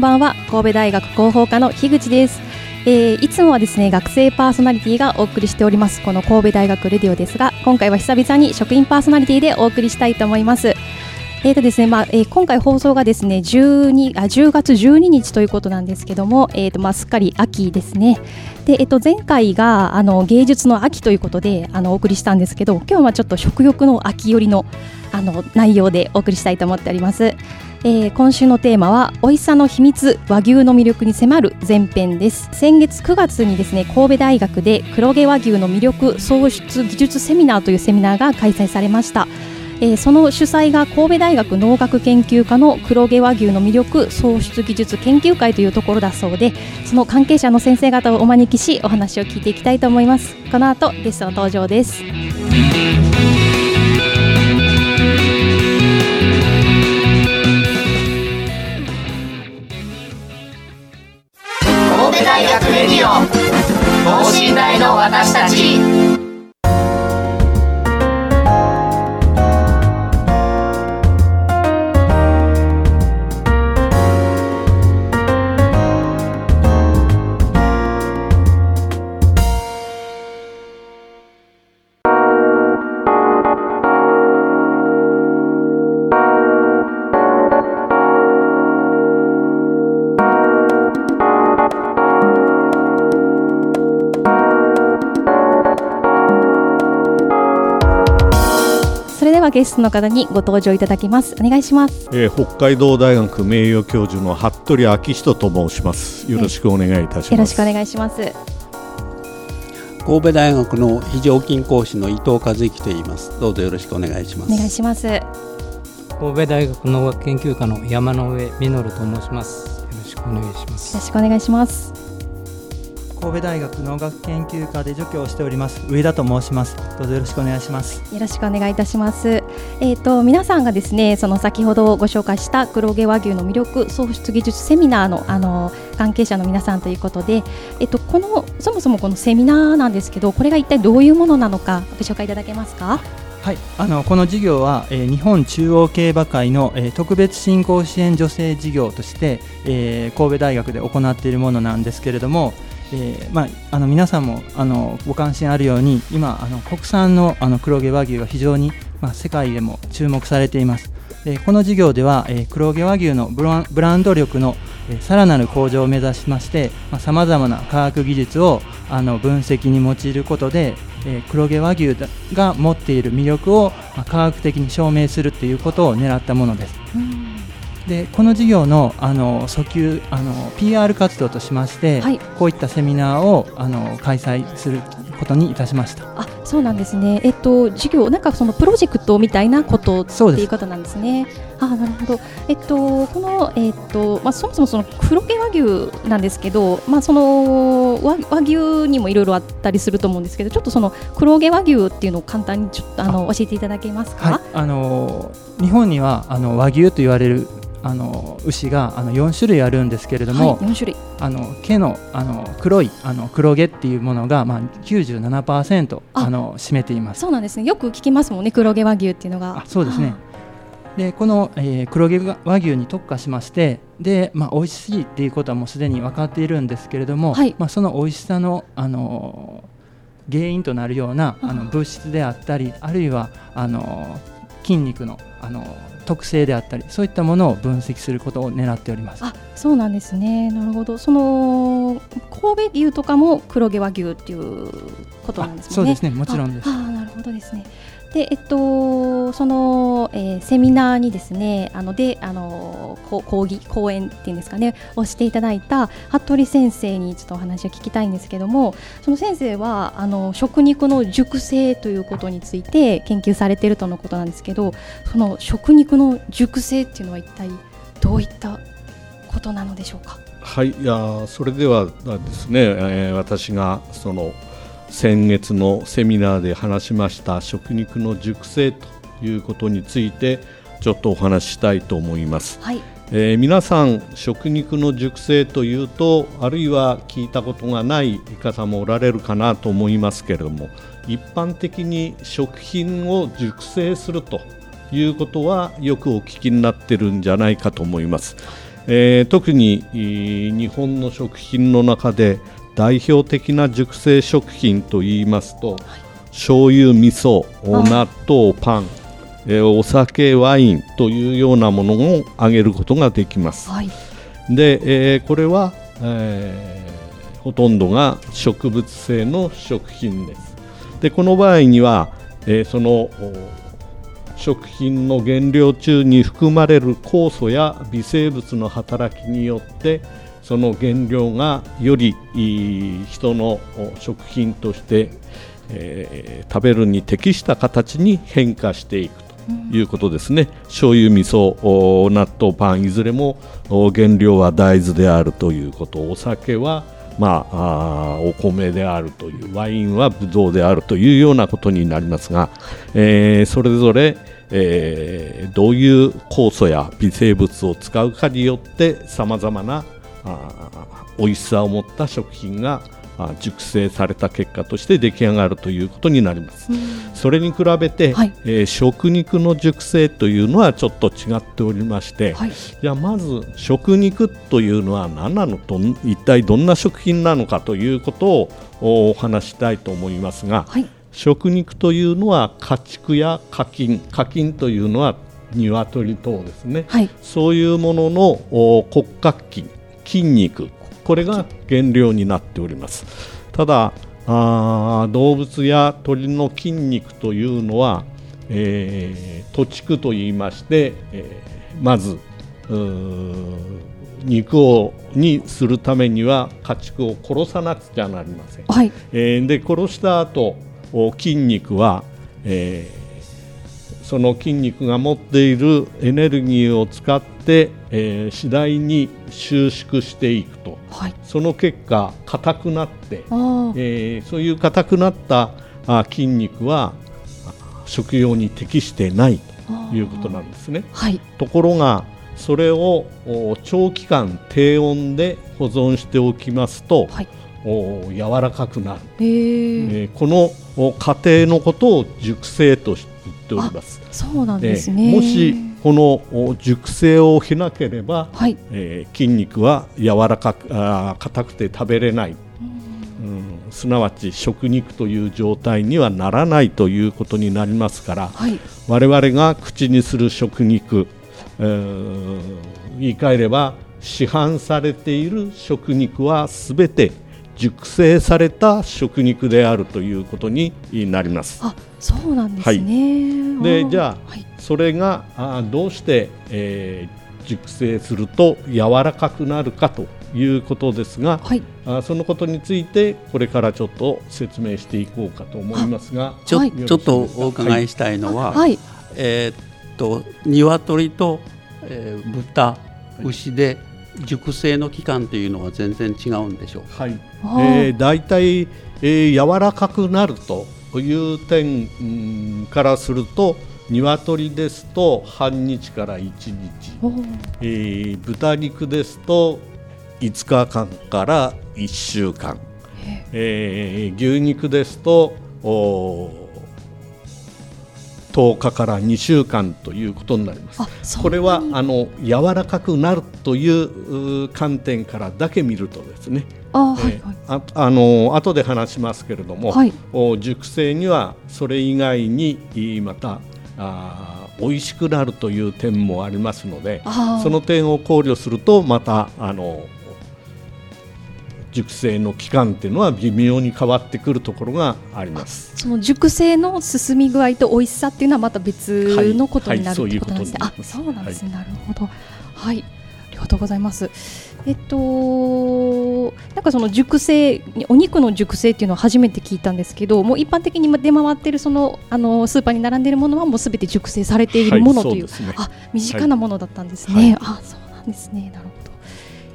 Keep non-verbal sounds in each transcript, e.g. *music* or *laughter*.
ばんは。神戸大学広報課の樋口です、えーいつもはですね学生パーソナリティがお送りしております。この神戸大学レディオですが今回は久々に職員パーソナリティでお送りしたいと思います。えーとですねまあえー今回放送がですね12あ10月12日ということなんですけども、えーとまあ、すっかり秋ですね。で、えっと前回があの芸術の秋ということであのお送りしたんですけど今日はちょっと食欲の秋寄りのあの内容でお送りしたいと思っております。えー今週のテーマは美味しさの秘密和牛の魅力に迫る前編です。先月9月にですね神戸大学で黒毛和牛の魅力創出技術セミナーというセミナーが開催されました。えーその主催が神戸大学農学研究科の黒毛和牛の魅力創出技術研究会というところだそうでその関係者の先生方をお招きしお話を聞いていきたいと思います。この後ゲストの登場です。神戸大学レディオ。等身大の私たち。はゲストの方にご登場いただきますお願いしますえー北海道大学名誉教授の服部昭人と申します。よろしくお願いいたします。よろしくお願いします神戸大学の非常勤講師の伊藤和之と言います。どうぞよろしくお願いします。お願いします神戸大学農学研究科の山上実と申します。よろしくお願いしまよろす。しくお願いします神戸大学農学研究科で助教をしております上田と申しますどうぞよろしくお願いしますよろしくお願いいたします。えっ、と皆さんがですね、その先ほどご紹介した黒毛和牛の魅力創出技術セミナーのあの関係者の皆さんということで、えっ、とこのそもそもこのセミナーなんですけど、これが一体どういうものなのかご紹介いただけますか？はいあのこの事業は、えー日本中央競馬会の、えー特別振興支援女性事業として、えー神戸大学で行っているものなんですけれども、えーまあ、あの皆さんもあのご関心あるように今あの国産のあの黒毛和牛が非常に、まあ、世界でも注目されています。えーこの事業では、えー黒毛和牛のブランブランド力の、えーさらなる向上を目指しましてさまざ、まな科学技術をあの分析に用いることで、えー黒毛和牛だが持っている魅力を、まあ科学的に証明するということを狙ったものです。でこの事業のあの訴求あの PR 活動としまして、はいこういったセミナーをあの開催することにいたしました。あ、そうなんですね。えっ、と授業なんかそのプロジェクトみたいなことっていうことなんですね。あ、なるほど。えっとこのえっとまあそもそもその黒毛和牛なんですけど、まあその和和牛にもいろいろあったりすると思うんですけど、ちょっとその黒毛和牛っていうのを簡単にちょっとあの教えていただけますか？はい、あの日本にはあの和牛と言われるあの牛があの4種類あるんですけれども、はい、4種類。あの毛のあの黒いあの黒毛っていうものが、まあ、97%ああの占めています。そうなんですね。よく聞きますもんね、黒毛和牛っていうのが。あそうですね。でこの、えー黒毛和牛に特化しましてで、まあ、美味しいっていうことはもうすでに分かっているんですけれども、はいまあ、その美味しさの、あのー原因となるようなあの物質であったりあるいはあのー筋肉の、あのー特性であったりそういったものを分析することを狙っております。あ、そうなんですね。なるほど。その神戸牛とかも黒毛和牛っていうことなんですね。あそうですねもちろんですあなるるほどですね。で、えっと、その、えー、セミナーにですね、あので、あの講義講演っていうんですかね、をしていただいた服部先生にちょっとお話を聞きたいんですけども、その先生はあの食肉の熟成ということについて研究されているとのことなんですけど、その食肉の熟成っていうのは一体どういったことなのでしょうか？はい、いやそれではですね、えー、私がその先月のセミナーで話しました食肉の熟成ということについてちょっとお話ししたいと思います、はい、えー、皆さん食肉の熟成というとあるいは聞いたことがない方もおられるかなと思いますけれども一般的に食品を熟成するということはよくお聞きになってるんじゃないかと思います、えー、特に日本の食品の中で代表的な熟成食品といいますと、はい、醤油味噌納豆パンえお酒ワインというようなものを挙げることができます、はい、で、えー、これは、えー、ほとんどが植物性の食品です。でこの場合には、えー、その食品の原料中に含まれる酵素や微生物の働きによってその原料がより人の食品として、えー、食べるに適した形に変化していくということですね、うん、醤油味噌納豆パンいずれも原料は大豆であるということ。お酒はまあ、あお米であるというワインはブドウであるというようなことになりますが、えー、それぞれ、えー、どういう酵素や微生物を使うかによってさまざまな美味しさを持った食品が熟成された結果として出来上がるということになります。それに比べて、はい、えー、食肉の熟成というのはちょっと違っておりまして、はい、じゃあまず食肉というのは何なのと一体どんな食品なのかということをお話したいと思いますが、はい、食肉というのは家畜や家禽家禽というのは鶏等ですね、はい、そういうものの骨格筋筋肉これが原料になっております。ただあ動物や鳥の筋肉というのは、えー、土畜といいまして、えー、まず肉をにするためには家畜を殺さなくちゃなりません、はい、えー、で殺した後筋肉は、えー、その筋肉が持っているエネルギーを使って、えー、次第に収縮していくと、はい、その結果硬くなって、えー、そういう硬くなったあ筋肉は食用に適してないということなんですね。はい、ところがそれを長期間低温で保存しておきますと、はい、お柔らかくなる、えー、この過程のことを熟成と言っております。そうなんですね、もしこの熟成を経なければ、はい、えー、筋肉は柔らかく硬くて食べれない、うん、すなわち食肉という状態にはならないということになりますから、はい、我々が口にする食肉、えー、言い換えれば市販されている食肉はすべて熟成された食肉であるということになります。あそうなんですね、はい、でじゃあ、はい、それがあどうして、えー、熟成すると柔らかくなるかということですが、はい、あそのことについてこれからちょっと説明していこうかと思いますがちょ,、ちょっとお伺いしたいのは、はい、えー、っと鶏と、えー、豚牛で熟成の期間というのは全然違うんでしょうはい、えー、だいたい、えー、柔らかくなるという点からすると鶏ですと半日から1日、えー、豚肉ですと5日間から1週間、えー、牛肉ですと10日から2週間ということになります。これはあの柔らかくなるという観点からだけ見るとですね。あ,、えー、ああの後で話しますけれども、はい、熟成にはそれ以外にまたあ美味しくなるという点もありますのでその点を考慮するとまたあの熟成の期間っていうのは微妙に変わってくるところがあります。その熟成の進み具合と美味しさっていうのはまた別のことになる、ということです。ねあそうなんですね、はい、なるほど。はい。ありがとうございます。えっとなんかその熟成お肉の熟成っていうのは初めて聞いたんですけどもう一般的に出回っているそのあのスーパーに並んでいるものはもうすべて熟成されているものという,、はい、ね、あ身近なものだったんですね、あそうなんですね。なるほど。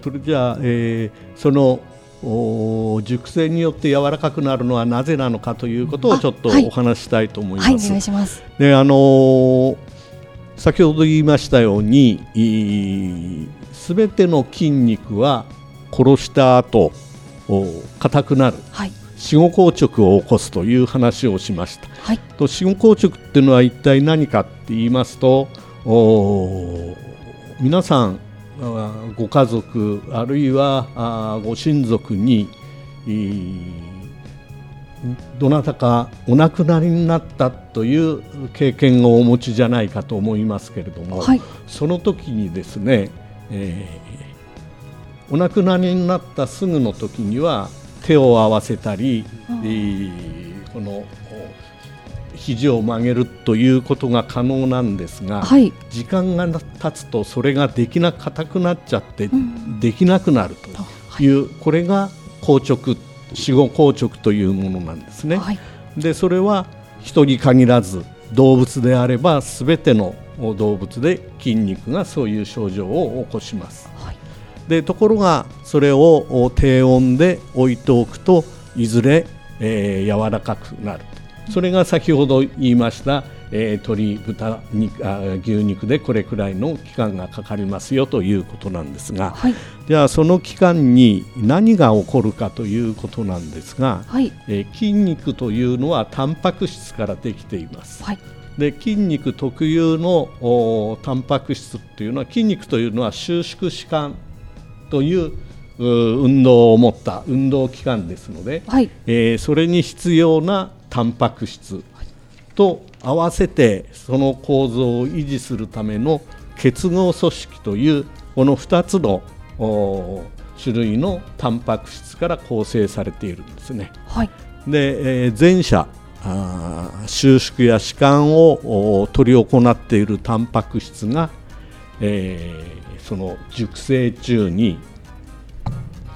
それじゃあ、えー、その熟成によって柔らかくなるのはなぜなのかということをちょっとお話したいと思います。はい、お願いします。であのー、先ほど言いましたようにすべての筋肉は殺した後硬くなる、はい、死後硬直を起こすという話をしました。はい、と死後硬直っていうのは一体何かって言いますと皆さんご家族あるいはご親族にどなたかお亡くなりになったという経験をお持ちじゃないかと思いますけれども、はい、その時にですね、えー、お亡くなりになったすぐの時には手を合わせたり、えー、この肘を曲げるということが可能なんですが、はい、時間が経つとそれができな硬くなっちゃって、できなくなるという、これが硬直死後硬直というものなんですね。はい、でそれは人に限らず動物であれば全ての動物で筋肉がそういう症状を起こします。はい、でところがそれを低温で置いておくといずれ、えー、柔らかくなるそれが先ほど言いました、えー、鶏豚肉あ牛肉でこれくらいの期間がかかりますよということなんですが、はい、ではその期間に何が起こるかということなんですが、はい、えー、筋肉というのはタンパク質からできています。はい。で筋肉特有のタンパク質というのは筋肉というのは収縮弛緩という運動を持った運動器官ですので、はい、えー、それに必要なタンパク質と合わせてその構造を維持するための結合組織というこの2つの種類のタンパク質から構成されているんですね。はい、で、えー、前者収縮や弛緩を取り行っているタンパク質が、えー、その熟成中に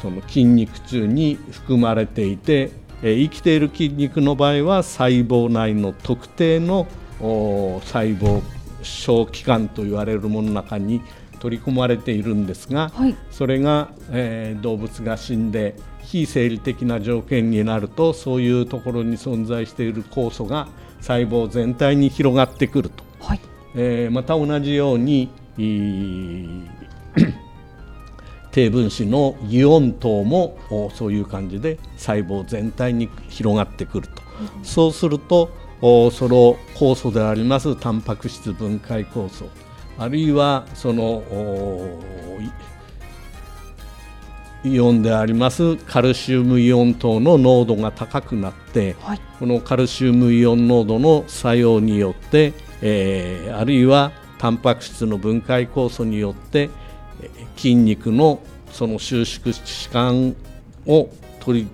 その筋肉中に含まれていてえ生きている筋肉の場合は細胞内の特定の細胞小器官と言われるものの中に取り込まれているんですが、はい、それが、えー、動物が死んで非生理的な条件になるとそういうところに存在している酵素が細胞全体に広がってくると、はい、えー、また同じように低分子のイオン等もそういう感じで細胞全体に広がってくると、うん、そうするとその酵素でありますタンパク質分解酵素。あるいはそのイオンでありますカルシウムイオン等の濃度が高くなって、はい、このカルシウムイオン濃度の作用によって、えー、あるいはタンパク質の分解酵素によって筋肉のその収縮弛緩を取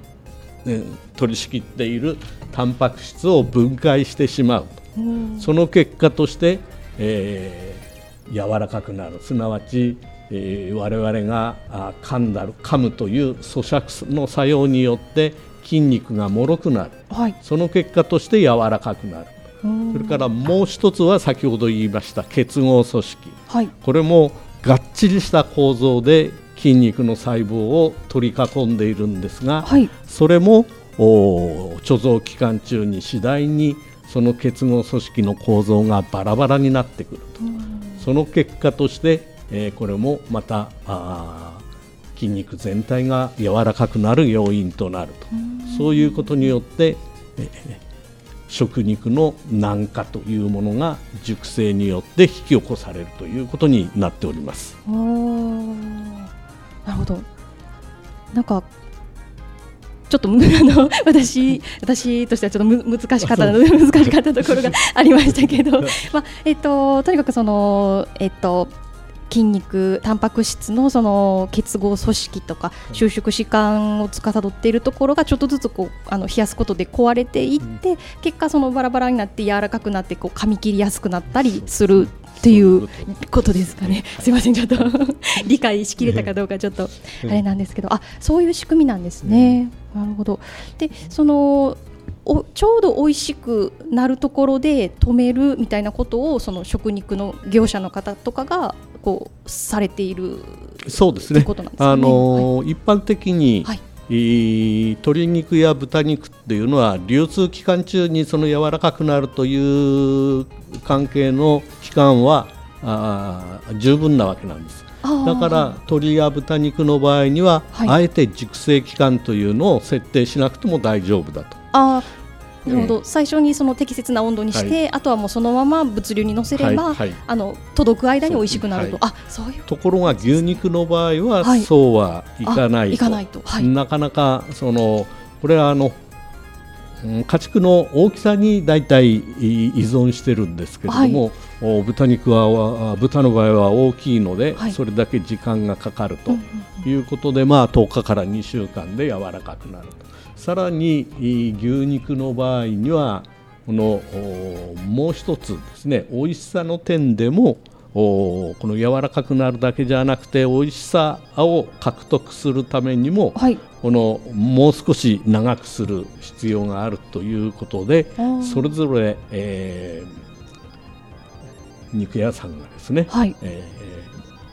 り、ね、取り仕切っているタンパク質を分解してしまうと、その結果として、えー、柔らかくなる。すなわち、えー、我々が噛んだる噛むという咀嚼の作用によって筋肉が脆くなる、はい、その結果として柔らかくなる。それからもう一つは先ほど言いました結合組織、はい、これもがっちりした構造で筋肉の細胞を取り囲んでいるんですが、はい、それも貯蔵期間中に次第にその結合組織の構造がバラバラになってくると。その結果として、えー、これもまた筋肉全体が柔らかくなる要因となると。そういうことによって、えー、食肉の軟化というものが熟成によって引き起こされるということになっております。なるほど。なんかちょっとあの私私としてはちょっとむ難しかった *laughs* 難しかったところがありましたけど、*laughs* まあえっととにかくそのえっと筋肉タンパク質のその結合組織とか収縮弛緩を司っているところがちょっとずつこうあの冷やすことで壊れていって、うん、結果そのバラバラになって柔らかくなってこう噛み切りやすくなったりするっていうこと。ですかね。すみませんちょっと。*laughs* 理解しきれたかどうかちょっとあれなんですけど、あそういう仕組みなんですね。なるほど。でそのおちょうど美味しくなるところで止めるみたいなことをその食肉の業者の方とかがこうされているそうですね。あの、はい、一般的に、はい。鶏肉や豚肉っていうのは流通期間中にその柔らかくなるという関係の期間はあ十分なわけなんです。だから鶏や豚肉の場合には、はい、あえて熟成期間というのを設定しなくても大丈夫だと。あなるほど、最初にその適切な温度にして、はい、あとはもうそのまま物流に乗せれば、はいはい、あの届く間に美味しくなると、あそういう。ところが牛肉の場合は、そうはいかないと。いかないと、なかなかそのこれはあの家畜の大きさに大体依存してるんですけれども、はい、豚肉は豚の場合は大きいので、はい、それだけ時間がかかるということで、まあ、10日から2週間で柔らかくなるとさらに牛肉の場合にはこのもう一つですね美味しさの点でもこの柔らかくなるだけじゃなくて美味しさを獲得するためにも、はい、このもう少し長くする必要があるということでそれぞれ、えー、肉屋さんがですね、はい。え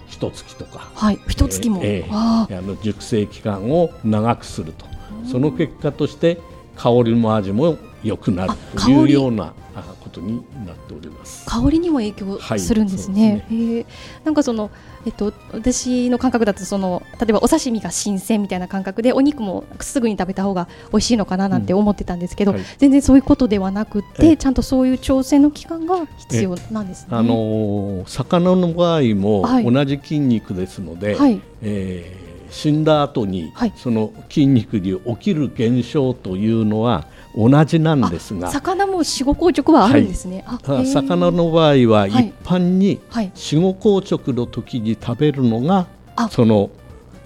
ー、一月とか、はい、一月も、えー、あの熟成期間を長くするとその結果として香りも味も良くなるというようなことになっております。香りにも影響するんですね。はい、ね。なんかそのえっと、私の感覚だとその例えばお刺身が新鮮みたいな感覚でお肉もすぐに食べた方が美味しいのかななんて思ってたんですけど、うんはい、全然そういうことではなくてちゃんとそういう調整の期間が必要なんですね。あのー、魚の場合も同じ筋肉ですので、はい、えー死んだ後に、はい、その筋肉に起きる現象というのは同じなんですが魚も死後硬直はあるんですね、はい、魚の場合は一般に死後硬直の時に食べるのが、その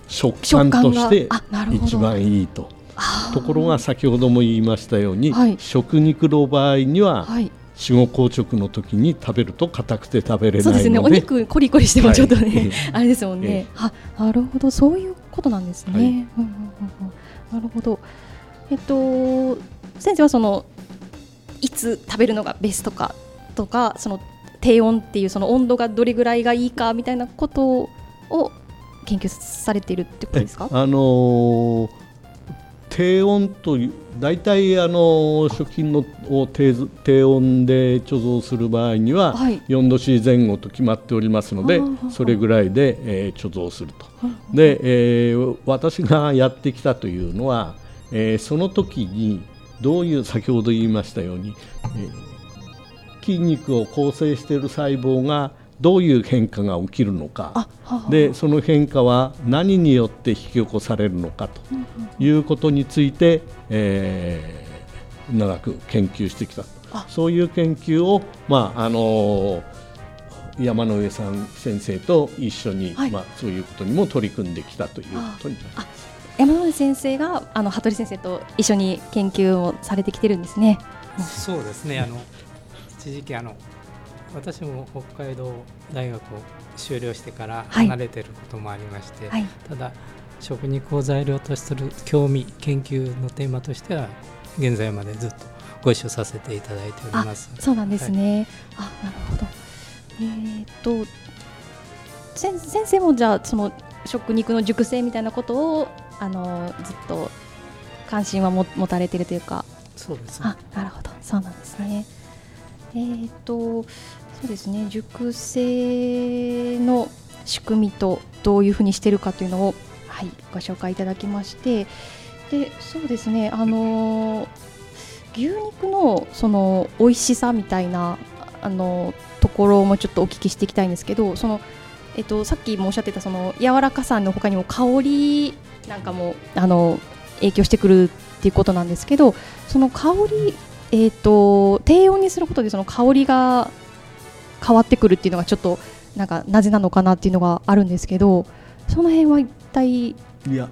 食感として一番いいと。ところが先ほども言いましたように、食肉の場合には、死後硬直の時に食べると硬くて食べれないそうですね。お肉コリコリしてもちょっとね、はい、*laughs* あれですもんね、あなるほど。そういうことなんですね、はい。うんうんうん、なるほど。えっと先生はそのいつ食べるのがベストかとかその低温っていうその温度がどれぐらいがいいかみたいなことを研究されているってことですか？あのー、低温という大体あの食品のを低低温で貯蔵する場合には、はい、4度 C 前後と決まっておりますのでそれぐらいで、えー、貯蔵すると。で、えー、私がやってきたというのは、えー、その時にどういう先ほど言いましたように、えー、筋肉を構成している細胞がどういう変化が起きるのかでその変化は何によって引き起こされるのかということについて、えー、長く研究してきたそういう研究を、まああのー、山上さん先生と一緒に、はい、まあ、そういうことにも取り組んできたということになります。山上先生があの羽鳥先生と一緒に研究をされてきてるんですね。そうですね。あの一時期あの私も北海道大学を修了してから離れてることもありまして、はい。はい、ただ食肉を材料とする興味研究のテーマとしては現在までずっとご一緒させていただいております。そうなんですね、はい、あなるほど。えー、っと先生もじゃあその食肉の熟成みたいなことをあのずっと関心は持たれているというか。そうです、ね、あなるほど。そうなんですねえー、っとそうですね熟成の仕組みとどういうふうにしているかというのを、はい、ご紹介いただきましてでそうですねあの牛肉のその美味しさみたいなあのところもちょっとお聞きしていきたいんですけどその、えっと、さっきもおっしゃってたその柔らかさの他にも香りなんかもあの影響してくるっていうことなんですけどその香り、えーと低温にすることでその香りが変わってくるっていうのがちょっとなんかなぜなのかなっていうのがあるんですけどその辺は一体いや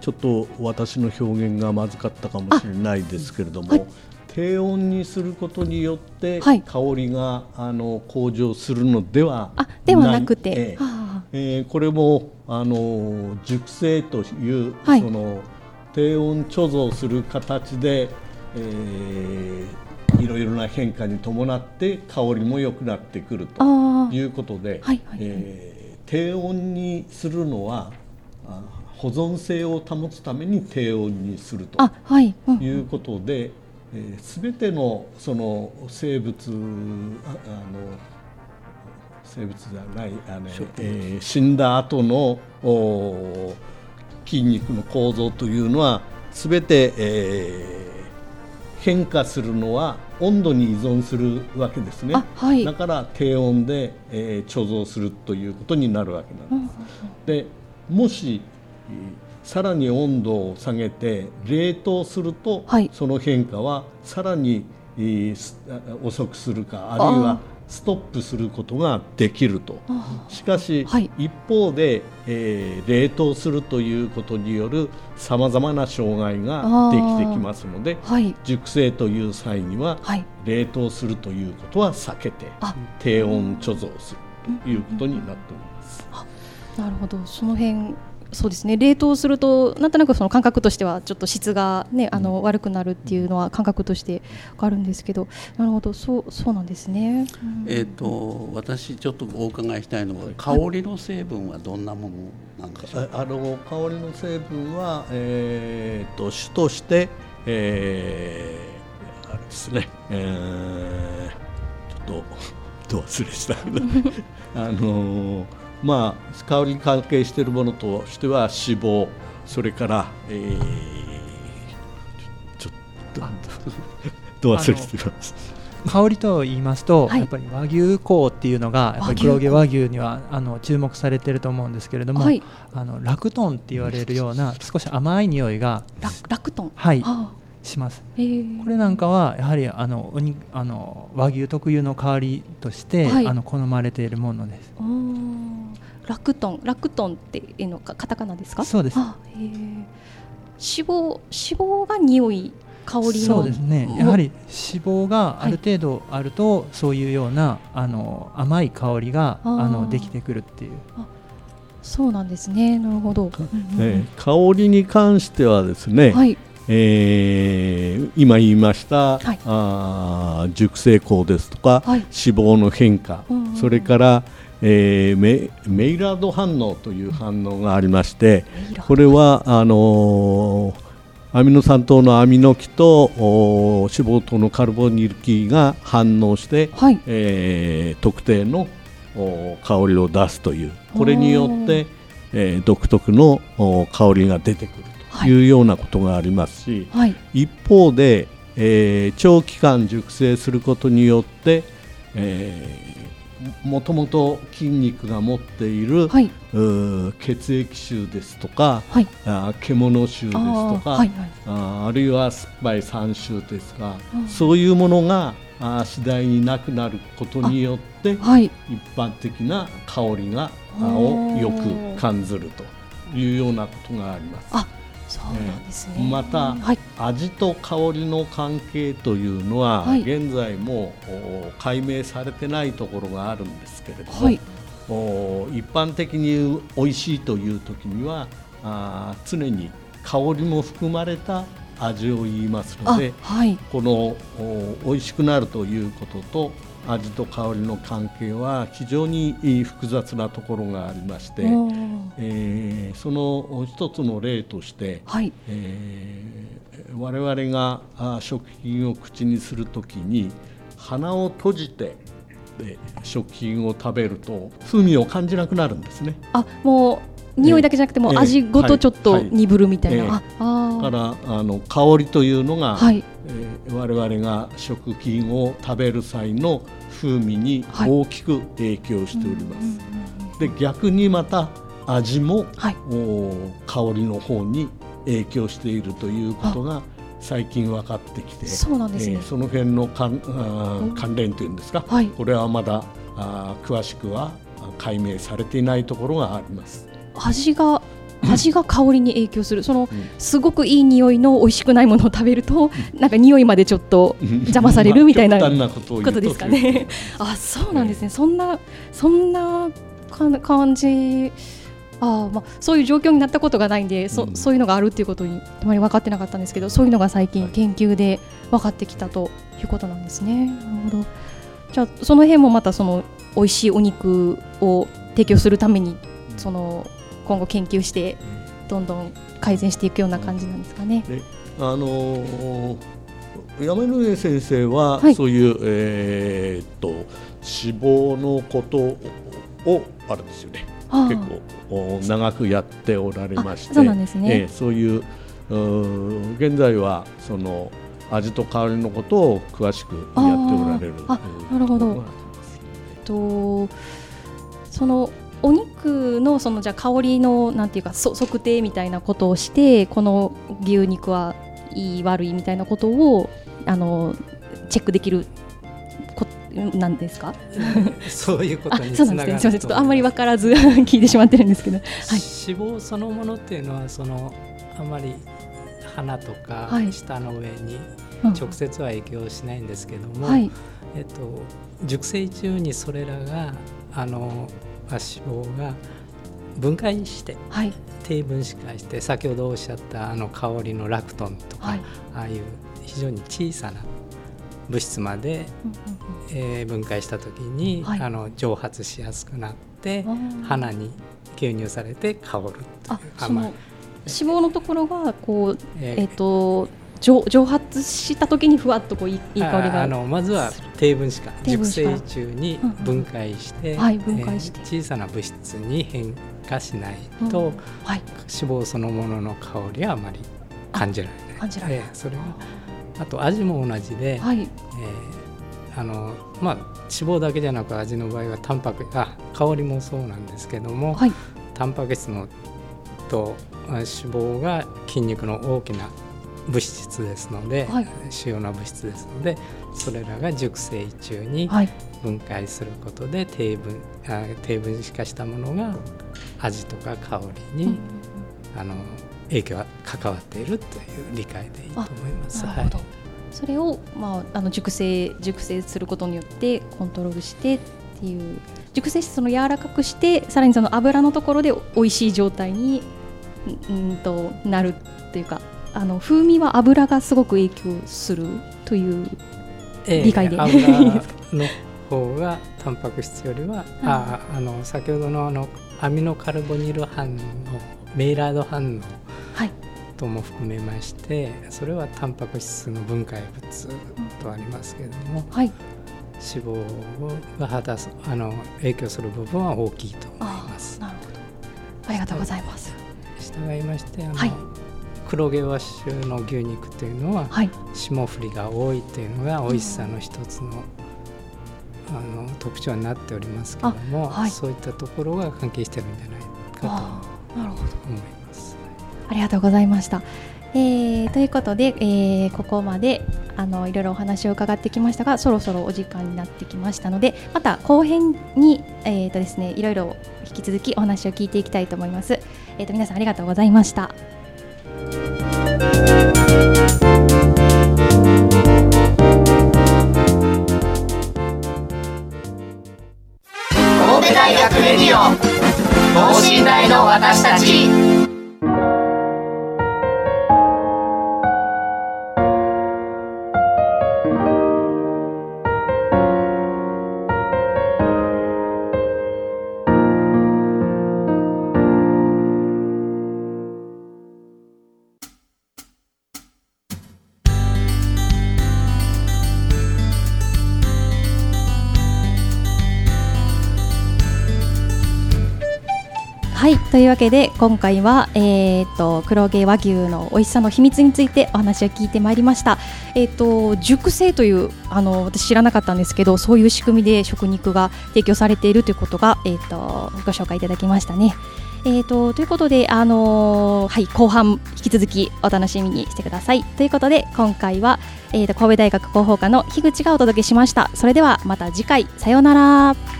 ちょっと私の表現がまずかったかもしれないですけれども、はい、低温にすることによって香りが、あの向上するのではあではなくて、えー、えー、これもあの熟成という、はい、その低温貯蔵する形で、えー、いろいろな変化に伴って香りも良くなってくるということで、はいはい、えー、低温にするのは保存性を保つために低温にするとい。うことで、えー、全てのその生物あの生物じゃないあの、えー、死んだ後の筋肉の構造というのは全て、えー、変化するのは温度に依存するわけですね、はい、だから低温で、えー、貯蔵するということになるわけなんです。でもしさらに温度を下げて冷凍すると、はい、その変化はさらに、遅くするかあるいはストップすることができると。しかし、はい、一方で、えー、冷凍するということによるさまざまな障害ができてきますので、はい、熟成という際には、はい、冷凍するということは避けて低温貯蔵するということになっております。なるほど。その辺そうですね。冷凍するとなんとなくその感覚としてはちょっと質が、ね、あの悪くなるっていうのは感覚としてあるんですけどなるほど。そうそうなんですね、うん、えーと、私ちょっとお伺いしたいのは香りの成分はどんなものなんでしょう？あの香りの成分は、えーと、主として、えー、あれですね、えー、ちょっとど忘れした。*laughs* あのーまあ、香りに関係しているものとしては脂肪それから、えー、ちょっとど忘れてます香りと言いますと、はい、やっぱり和牛香っていうのがやっぱり黒毛和牛にはあの注目されていると思うんですけれども、はい、あのラクトンって言われるような少し甘い匂いがラクトン。はい。します。これなんかはやはりあのおにあの和牛特有の香りとして、はい、あの好まれているものです。ラクトンラクトンっていうのかカタカナですか？そうです。あへ脂肪脂肪が匂い香りの？そうですね。やはり脂肪がある程度あると、はい、そういうようなあの甘い香りがあのできてくるっていう。そうなんですね。なるほど、ね、香りに関してはですね、はい。えー、今言いました、はい、あ熟成香ですとか、はい、脂肪の変化、うんうん、それから、えー、メメイラード反応という反応がありましてこれはあのー、アミノ酸糖のアミノ基と脂肪糖のカルボニル基が反応して、はい、えー、特定の香りを出すという。これによって、えー、独特の香りが出てくるというようなことがありますし、はい、一方で、えー、長期間熟成することによって、えーもともと筋肉が持っている、はい、血液臭ですとか、はい、あ獣臭ですとかあはいはい、ああるいは酸っぱい酸臭ですか、そういうものがあ次第になくなることによって、はい、一般的な香りがをよく感じるというようなことがあります。そうなんですね、また、はい、味と香りの関係というのは、はい、現在も解明されてないところがあるんですけれども、はい、一般的に美味しいという時にはあ常に香りも含まれた味を言いますので、この美味しくなるということと味と香りの関係は非常に複雑なところがありまして、えー、その一つの例として、はい。えー、我々が食品を口にするときに鼻を閉じてで食品を食べると風味を感じなくなるんですね。あもう匂いだけじゃなくても味ごとちょっと鈍るみたいな、えー。はいはい、からあの香りというのが、はい。えー、我々が食品を食べる際の風味に大きく影響しております。はい、で逆にまた味も、はい、香りの方に影響しているということが最近分かってきてそうなんですね、えー、その辺の関関連というんですか、はい、これはまだあ詳しくは解明されていないところがあります。味が味が香りに影響する。その、すごくいい匂いの美味しくないものを食べると、なんか匂いまでちょっと邪魔される *laughs* みたいなことですかね。あそうなんですね、そんなそんな感じあまあ、そういう状況になったことがないんで、そそういうのがあるっていうことにあまり分かってなかったんですけどそういうのが最近研究で分かってきたということなんですね。なるほど。じゃあその辺もまたその美味しいお肉を提供するためにその今後研究してどんどん改善していくような感じなんですかね。あのー、山上先生は、はい、そういう、えー、っと脂肪のことをあるんですよね。結構長くやっておられまして、そうなんですね。えー、そういうう現在はその味と香りのことを詳しくやっておられる。あなるほど。とそのお肉のそのじゃ香りのなんていうか測定みたいなことをしてこの牛肉はいい悪いみたいなことをあのチェックできるこなんですか？そういうことにつながるすみませんちょっとあんまり分からず聞いてしまってるんですけど、はい、脂肪そのものっていうのはそのあまり鼻とか舌の上に直接は影響しないんですけども、はい、えっと、熟成中にそれらがあの脂肪が分解して、はい、低分子化して先ほどおっしゃったあの香りのラクトンとか、はい、ああいう非常に小さな物質まで、うんうん、えー、分解した時に、はい、あの蒸発しやすくなって鼻に吸入されて香るという甘い脂肪のところがこう、えー、えーと蒸蒸発した時にふわっとこういいいい香りが。あのまずは低分子化。熟成中に分解して、はい分解して、小さな物質に変化しないと、うんはい、脂肪そのものの香りはあまり感じられない。感じられない、えー、それはあと味も同じで、はい、えー、あのまあ、脂肪だけじゃなく味の場合はタンパクあ香りもそうなんですけども、はい、タンパク質のと脂肪が筋肉の大きな物質ですので、はい、主要な物質ですのでそれらが熟成中に分解することで低分あ低分子化したものが味とか香りに、うん、あの影響が関わっているという理解でいいと思います。はい、それを、まあ、あの熟成熟成することによってコントロールしてっていう熟成してその柔らかくしてさらにその油のところで美味しい状態にんとなるというかあの風味は油がすごく影響するという理解で、えー、油の方がタンパク質よりは、*laughs* うん、ああの先ほどのあのアミノカルボニル反応メイラード反応とも含めまして、はい、それはタンパク質の分解物とありますけれども、はい、脂肪が果たすあの影響する部分は大きいと思います。なるほど。ありがとうございます。従いましてあの、はい黒毛和種の牛肉というのは、はい、霜降りが多いというのが美味しさの一つの,、あの特徴になっておりますけれども、はい、そういったところが関係してるんじゃないかと思います。ありがとうございました。えー、ということで、えー、ここまであのいろいろお話を伺ってきましたがそろそろお時間になってきましたのでまた後編に、えーとですね、いろいろ引き続きお話を聞いていきたいと思います。えーと皆さんありがとうございました。大学レディオ等身大の私たち。というわけで今回は、えーと、黒毛和牛の美味しさの秘密についてお話を聞いてまいりました、えーと、熟成というあの私知らなかったんですけどそういう仕組みで食肉が提供されているということが、えーと、ご紹介いただきましたね。えーと、ということで、あのー、はい、後半引き続きお楽しみにしてください。ということで今回は、えー、と神戸大学広報課の樋口がお届けしました。それではまた次回さようなら。